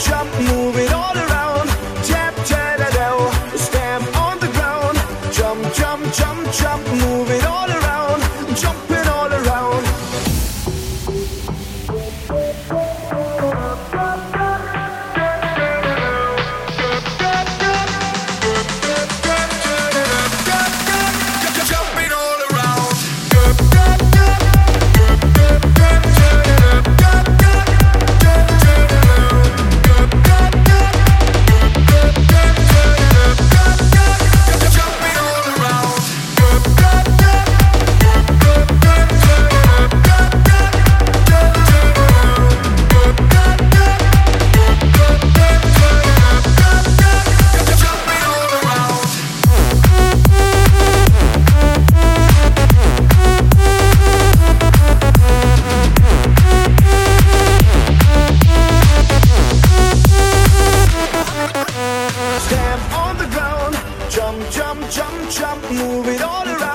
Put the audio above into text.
jump, move it all around. Tap, tap, tap, stamp on the ground. Jump, jump, jump, jump, move it all around. Jump. Jump, move it all around.